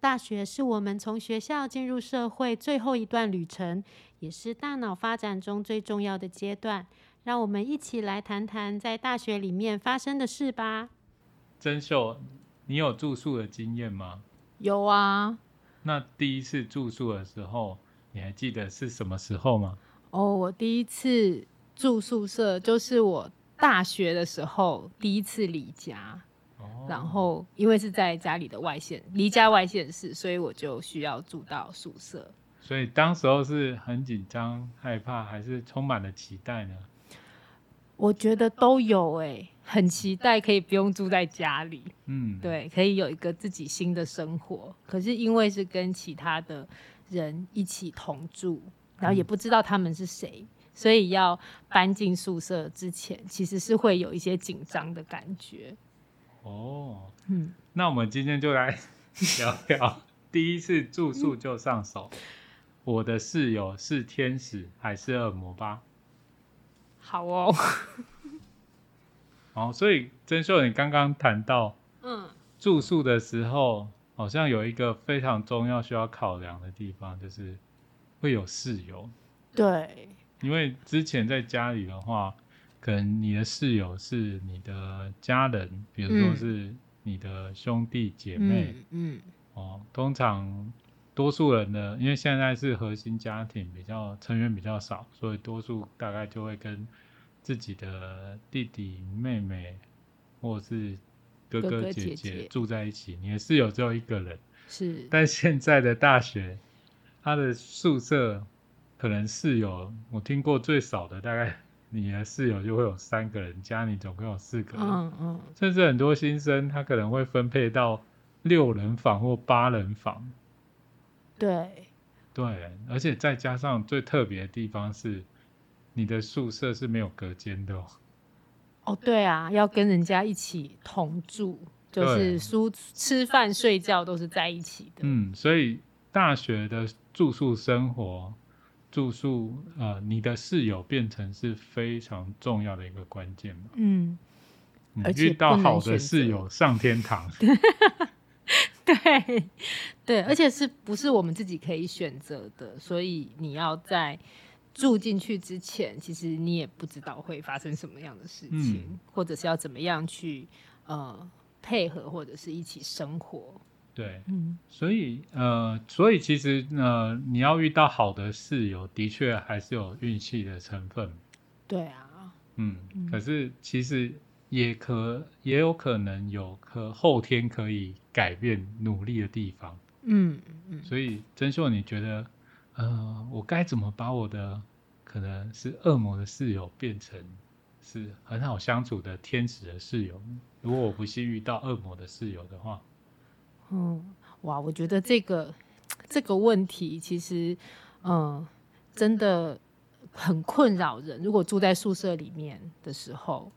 大学是我们从学校进入社会最后一段旅程，也是大脑发展中最重要的阶段。让我们一起来谈谈在大学里面发生的事吧。珍秀，你有住宿的经验吗？有啊。那第一次住宿的时候，你还记得是什么时候吗？哦，我第一次住宿舍就是我大学的时候第一次离家。然后，因为是在家里的外县，离家外县市，所以我就需要住到宿舍。所以当时候是很紧张、害怕，还是充满了期待呢？我觉得都有诶，很期待可以不用住在家里，嗯，对，可以有一个自己新的生活。可是因为是跟其他的人一起同住，然后也不知道他们是谁，所以要搬进宿舍之前，其实是会有一些紧张的感觉。哦，嗯，那我们今天就来聊聊第一次住宿就上手，我的室友是天使还是恶魔吧？好哦，哦，所以曾秀，你刚刚谈到，嗯，住宿的时候好像有一个非常重要需要考量的地方，就是会有室友，对，因为之前在家里的话。可能你的室友是你的家人，比如说是你的兄弟姐妹，嗯，哦，通常多数人的，因为现在是核心家庭，比较成员比较少，所以多数大概就会跟自己的弟弟妹妹或者是哥哥姐姐住在一起。你的室友只有一个人，是，但现在的大学，他的宿舍可能室友，我听过最少的大概。你的室友就会有三个人，加你总共有四个人，嗯嗯，甚至很多新生他可能会分配到六人房或八人房，对，对，而且再加上最特别的地方是，你的宿舍是没有隔间的哦。哦，对啊，要跟人家一起同住，就是书吃饭睡觉都是在一起的。嗯，所以大学的住宿生活。住宿，呃，你的室友变成是非常重要的一个关键嘛？嗯，遇到好的室友上天堂。对，对，而且是不是我们自己可以选择的？所以你要在住进去之前，其实你也不知道会发生什么样的事情，或者是要怎么样去呃配合，或者是一起生活。对，嗯，所以呃，所以其实呃，你要遇到好的室友，的确还是有运气的成分。对啊，嗯，可是其实也可也有可能有可后天可以改变努力的地方。嗯嗯，所以真秀，你觉得呃，我该怎么把我的可能是恶魔的室友变成是很好相处的天使的室友？如果我不幸遇到恶魔的室友的话？嗯，哇，我觉得这个这个问题其实，嗯，真的很困扰人。如果住在宿舍里面的时候，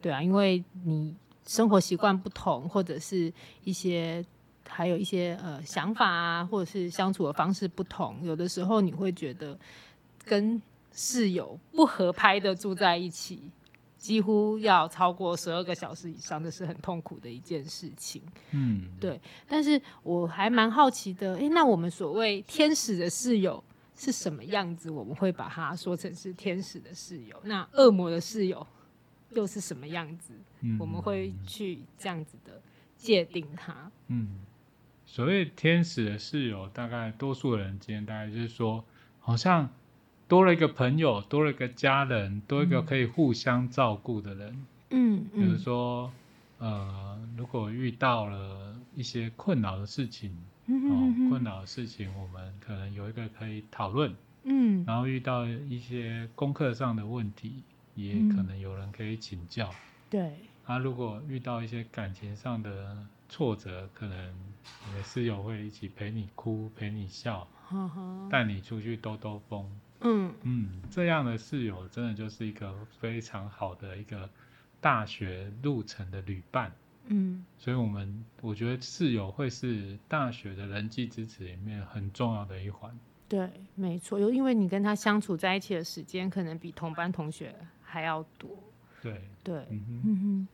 对啊，因为你生活习惯不同，或者是一些还有一些呃想法啊，或者是相处的方式不同，有的时候你会觉得跟室友不合拍的住在一起。几乎要超过十二个小时以上，这是很痛苦的一件事情。嗯，对。但是我还蛮好奇的，诶，那我们所谓天使的室友是什么样子？我们会把它说成是天使的室友。那恶魔的室友又是什么样子？我们会去这样子的界定它。嗯，所谓天使的室友，大概多数人今天大概就是说，好像。多了一个朋友，多了一个家人，多一个可以互相照顾的人。嗯比如说，呃，如果遇到了一些困扰的事情，哦，困扰的事情，我们可能有一个可以讨论。嗯。然后遇到一些功课上的问题，也可能有人可以请教。对。啊，如果遇到一些感情上的挫折，可能你的室友会一起陪你哭，陪你笑，带你出去兜兜风。嗯嗯，这样的室友真的就是一个非常好的一个大学路程的旅伴。嗯，所以我们我觉得室友会是大学的人际支持里面很重要的一环。对，没错，又因为你跟他相处在一起的时间可能比同班同学还要多。对对，嗯哼，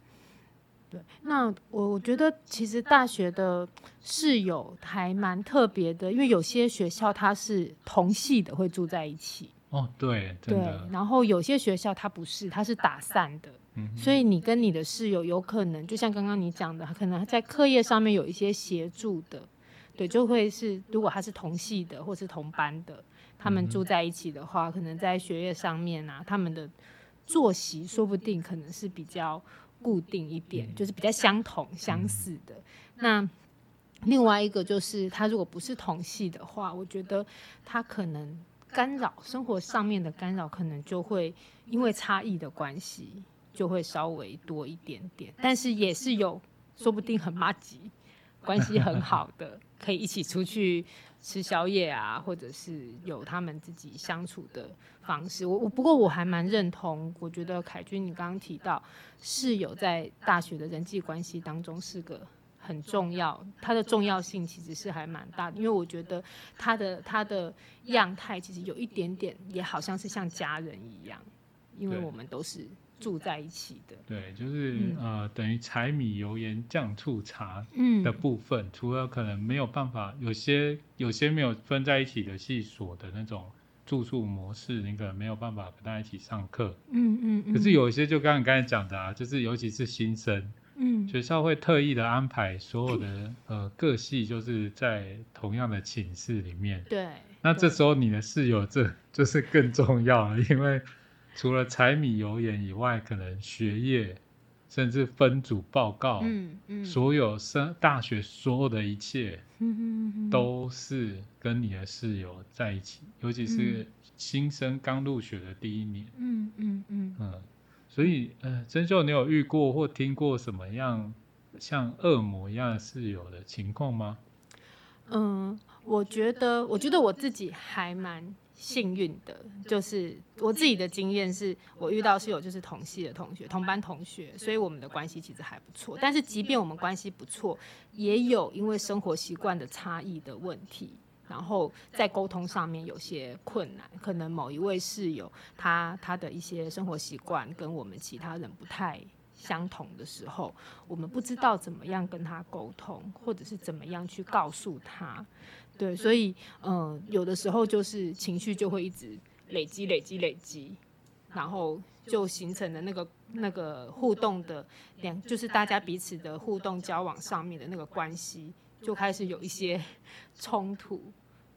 对，那我我觉得其实大学的室友还蛮特别的，因为有些学校它是同系的会住在一起，哦，对，真对，，然后有些学校它不是，它是打散的，嗯，所以你跟你的室友有可能就像刚刚你讲的，可能在课业上面有一些协助的，对，就会是如果他是同系的或是同班的，他们住在一起的话，可能在学业上面啊，他们的作息说不定可能是比较固定一点，就是比较相同相似的。那另外一个就是，他如果不是同系的话，我觉得他可能干扰生活上面的干扰，可能就会因为差异的关系，就会稍微多一点点。但是也是有，说不定很麻吉，关系很好的，可以一起出去吃宵夜啊，或者是有他们自己相处的方式。我我不过我还蛮认同，我觉得凯君你刚刚提到室友在大学的人际关系当中是个很重要，它的重要性其实是还蛮大的，因为我觉得他的他的样态其实有一点点也好像是像家人一样，因为我们都是住在一起的。对，就是、嗯呃，等于柴米油盐酱醋茶嗯的部分，除了可能没有办法，有些有些没有分在一起的系所的那种住宿模式，你可能没有办法跟他一起上课。嗯嗯嗯，可是有一些就刚刚你刚才讲的啊，就是尤其是新生，嗯学校会特意的安排所有的呃各系就是在同样的寝室里面。对，那这对时候你的室友这就是更重要了，因为除了柴米油盐以外，可能学业甚至分组报告，嗯嗯。所有升大学所有的一切嗯嗯嗯都是跟你的室友在一起，尤其是新生刚入学的第一年，嗯嗯嗯。嗯，所以呃，真秀，你有遇过或听过什么样像恶魔一样的室友的情况吗？嗯，我觉得，我觉得我自己还蛮幸运的，就是我自己的经验是，我遇到室友就是同系的同学，同班同学，所以我们的关系其实还不错。但是即便我们关系不错，也有因为生活习惯的差异的问题。然后在沟通上面有些困难，可能某一位室友他他的一些生活习惯跟我们其他人不太相同的时候，我们不知道怎么样跟他沟通，或者是怎么样去告诉他。对，所以嗯、呃有的时候就是情绪就会一直累积、累积、累积，然后就形成了那个那个互动的两，就是大家彼此的互动交往上面的那个关系，就开始有一些 冲突。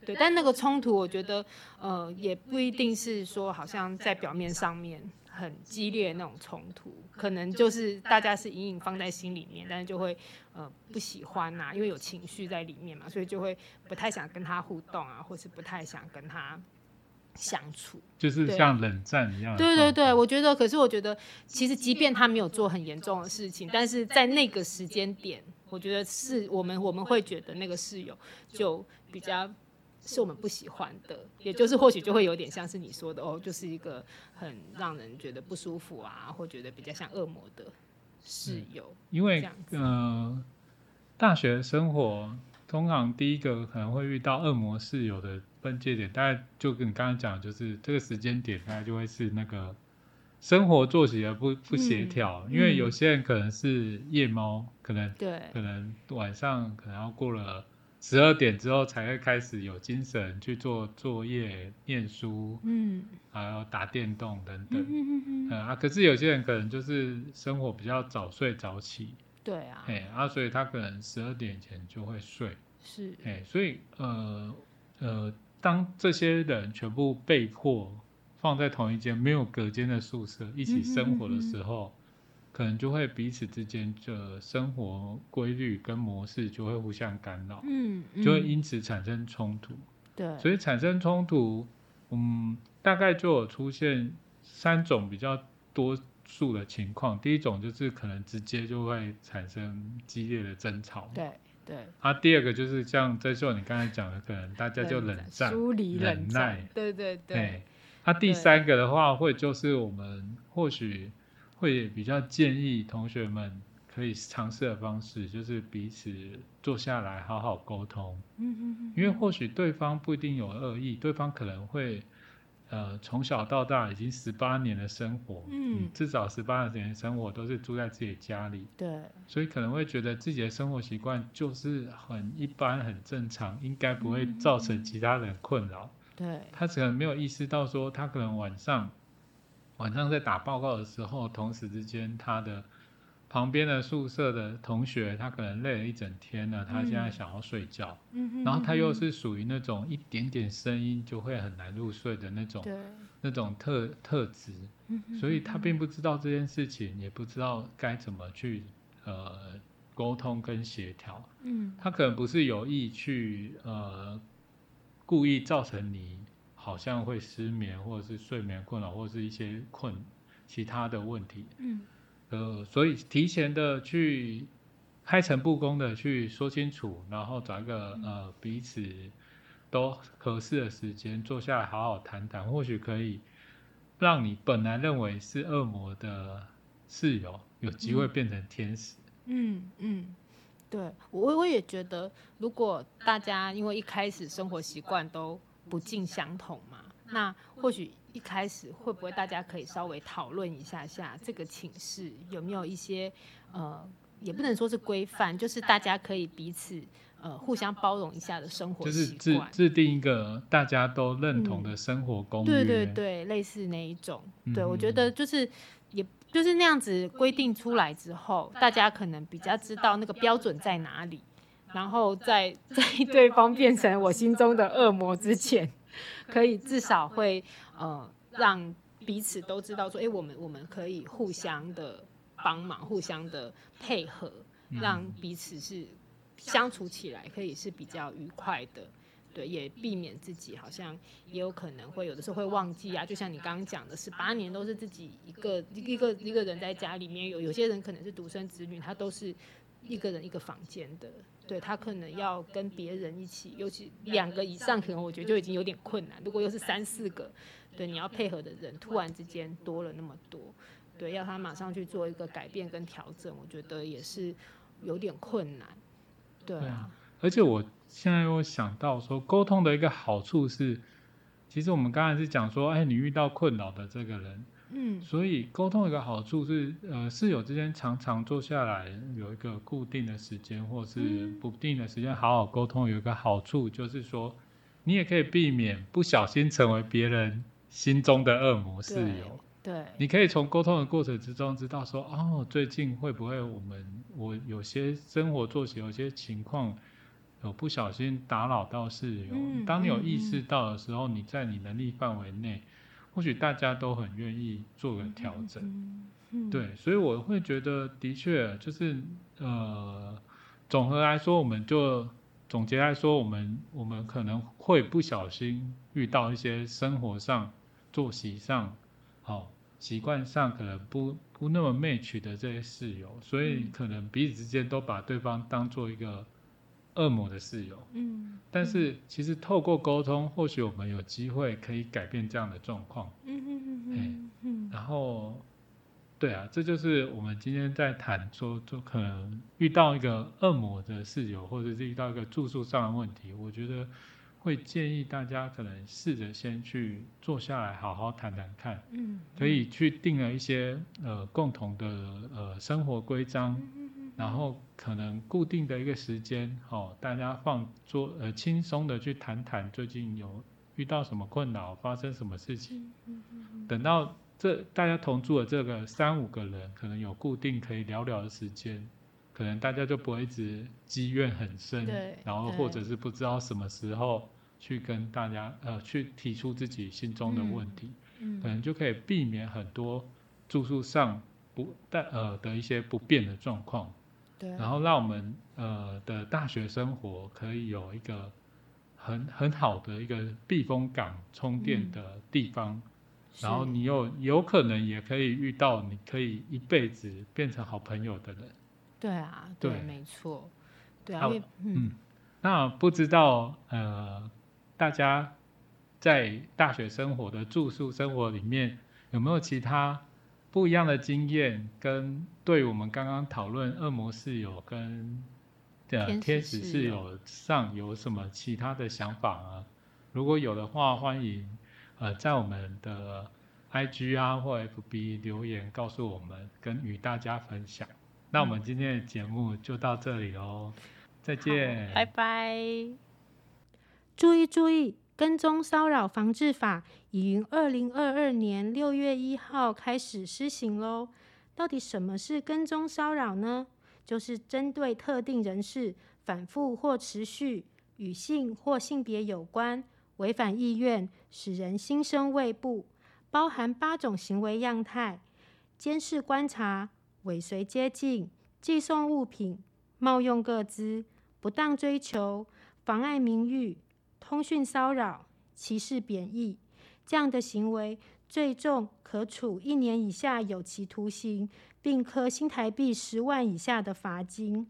对，但那个冲突，我觉得，呃，也不一定是说好像在表面上面很激烈的那种冲突，可能就是大家是隐隐放在心里面，但是就会呃不喜欢呐、因为有情绪在里面嘛，所以就会不太想跟他互动啊，或是不太想跟他相处。就是像冷战一样的对对对，我觉得，可是我觉得，其实即便他没有做很严重的事情，但是在那个时间点，我觉得是我们我们会觉得那个室友就比较是我们不喜欢的，也就是或许就会有点像是你说的哦，就是一个很让人觉得不舒服啊，或觉得比较像恶魔的室友。因为呃，大学生活通常第一个可能会遇到恶魔室友的分界点，大概就跟你刚刚讲，就是这个时间点，大概就会是那个生活作息的不不协调，因为嗯。有些人可能是夜猫，可能对。可能晚上可能要过了十二点之后才会开始有精神去做作业、念书，嗯。还有打电动等嗯等。嗯嗯嗯，嗯。啊，可是有些人可能就是生活比较早睡早起，对啊，哎、啊，所以他可能十二点前就会睡，是，哎、所以呃呃，当这些人全部被迫放在同一间没有隔间的宿舍一起生活的时候，可能就会彼此之间的生活规律跟模式就会互相干扰，嗯，就会嗯因此产生冲突。对，所以产生冲突，嗯，大概就有出现三种比较多数的情况。第一种就是可能直接就会产生激烈的争吵，对对，啊，第二个就是像这秀你刚才讲的，可能大家就冷战，疏离忍冷战。耐，对对对。哎，，那、第三个的话，会就是我们或许会比较建议同学们可以尝试的方式，就是彼此坐下来好好沟通。嗯嗯嗯，因为或许对方不一定有恶意，对方可能会，呃从小到大已经十八年的生活，嗯至少十八年的生活都是住在自己家里，对，所以可能会觉得自己的生活习惯就是很一般、很正常，应该不会造成其他人困扰。对，他可能没有意识到说，他可能晚上晚上在打报告的时候，同时之间他的旁边的宿舍的同学，他可能累了一整天了，他现在嗯想要睡觉，然后他又嗯是属于那种一点点声音就会很难入睡的那种对，那种特特质，所以他并不知道这件事情，也不知道该怎么去呃沟通跟协调。嗯。他可能不是有意去呃故意造成你好像会失眠，或者是睡眠困扰，或者是一些困其他的问题。嗯呃，所以提前的去开诚布公的去说清楚，然后找一个呃彼此都合适的时间坐下来好好谈谈，或许可以让你本来认为是恶魔的室友有机会变成天使。嗯嗯，对我我也觉得，如果大家因为一开始生活习惯都不尽相同嘛，那或许一开始会不会大家可以稍微讨论一下下这个寝室有没有一些呃，也不能说是规范，就是大家可以彼此呃互相包容一下的生活就是习惯。制制定一个大家都认同的生活公约。对对对，类似那一种。对，我觉嗯得就是也就是那样子规定出来之后，大家可能比较知道那个标准在哪里，然后在在对方变成我心中的恶魔之前，可以至少会呃让彼此都知道说，哎、我们我们可以互相的帮忙，互相的配合，嗯让彼此是相处起来可以是比较愉快的。对，也避免自己好像也有可能会有的时候会忘记啊，就像你刚刚讲的，十八年都是自己一个一个一个人在家里面，有有些人可能是独生子女，他都是一个人一个房间的，对他可能要跟别人一起，尤其两个以上，可能我觉得就已经有点困难。如果又是三四个，对你要配合的人突然之间多了那么多，对，要他马上去做一个改变跟调整，我觉得也是有点困难。对啊而且我现在又想到说，沟通的一个好处是，其实我们刚才是讲说，哎，你遇到困扰的这个人，嗯所以沟通有一个好处是，呃，室友之间常常坐下来有一个固定的时间，或是嗯不定的时间，好好沟通，有一个好处就是说，你也可以避免不小心成为别人心中的恶魔室友。对，你可以从沟通的过程之中知道说，哦，最近会不会我们我有些生活作息有些情况有不小心打扰到室友。嗯当你有嗯意识到的时候，你在你能力范围内，或许大家都很愿意做个调整。对，所以我会觉得的确就是呃，总和来说，我们就总结来说，我们我们可能会不小心遇到一些生活上、作息上、好、习惯上可能不不那么 match 的这些室友，所以嗯可能彼此之间都把对方当做一个恶魔的室友。嗯，但是其实透过沟通，或许我们有机会可以改变这样的状况。嗯嗯嗯嗯嗯然后，对啊，这就是我们今天在谈说，就可能遇到一个恶魔的室友，或者是遇到一个住宿上的问题，我觉得会建议大家可能试着先去坐下来好好谈谈看，嗯，可以去定了一些呃共同的呃生活规章，嗯然后可能固定的一个时间，哦，大家放桌呃轻松的去谈谈最近有遇到什么困扰，发生什么事情。嗯等到这大家同住的这个三五个人，可能有固定可以聊聊的时间，可能大家就不会一直积怨很深对，然后或者是不知道什么时候去跟大家呃去提出自己心中的问题，嗯可能就可以避免很多住宿上不但呃的一些不便的状况。对，然后让我们呃的大学生活可以有一个很很好的一个避风港、充电的地方，然后你有有可能也可以遇到你可以一辈子变成好朋友的人。对啊，对对，没错，对啊，嗯，那不知道呃大家在大学生活的住宿生活里面有没有其他不一样的经验，跟对我们刚刚讨论恶魔室友跟呃天使室友室友上有什么其他的想法啊？如果有的话，欢迎呃，在我们的 IG 啊或 FB 留言告诉我们，跟与大家分享。那我们今天的节目就到这里喽，再见，拜拜。注意注意，跟踪骚扰防治法已于二零二二年六月一号开始施行喽。到底什么是跟踪骚扰呢？就是针对特定人士反复或持续与性或性别有关、违反意愿、使人心生畏怖，包含八种行为样态：监视、观察、尾随、接近、寄送物品、冒用个资、不当追求、妨碍名誉。通讯骚扰、歧视、贬义这样的行为，最重可处一年以下有期徒刑，并科新台币十万以下的罚金。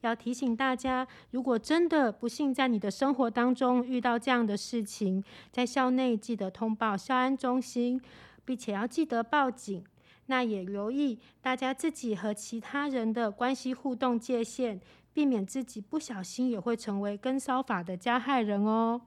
要提醒大家，如果真的不幸在你的生活当中遇到这样的事情，在校内记得通报校安中心，并且要记得报警。那也留意大家自己和其他人的关系互动界限。避免自己不小心也会成为跟骚法的加害人哦。